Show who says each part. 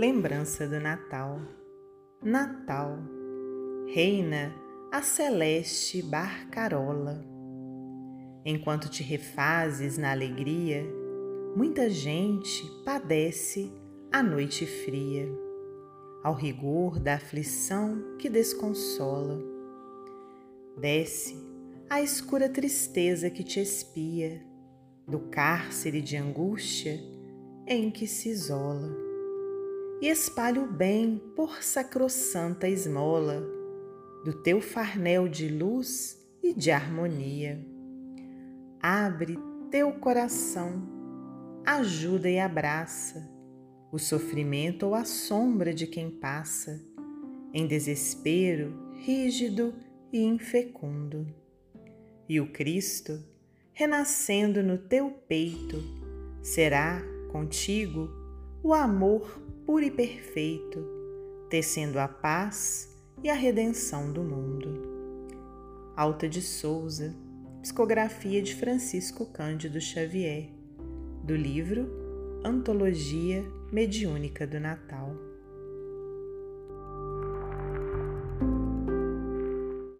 Speaker 1: lembrança do Natal. Natal, reina a celeste barcarola. Enquanto te refazes na alegria, muita gente padece a noite fria, ao rigor da aflição que desconsola. Desce a escura tristeza que te espia, do cárcere de angústia em que se isola, e espalha o bem por sacrossanta esmola do teu farnel de luz e de harmonia. Abre teu coração, ajuda e abraça o sofrimento ou a sombra de quem passa, em desespero rígido e infecundo. E o Cristo, renascendo no teu peito, será contigo o amor puro e perfeito, tecendo a paz e a redenção do mundo. Alta de Souza Psicografia de Francisco Cândido Xavier, do livro Antologia Mediúnica do Natal.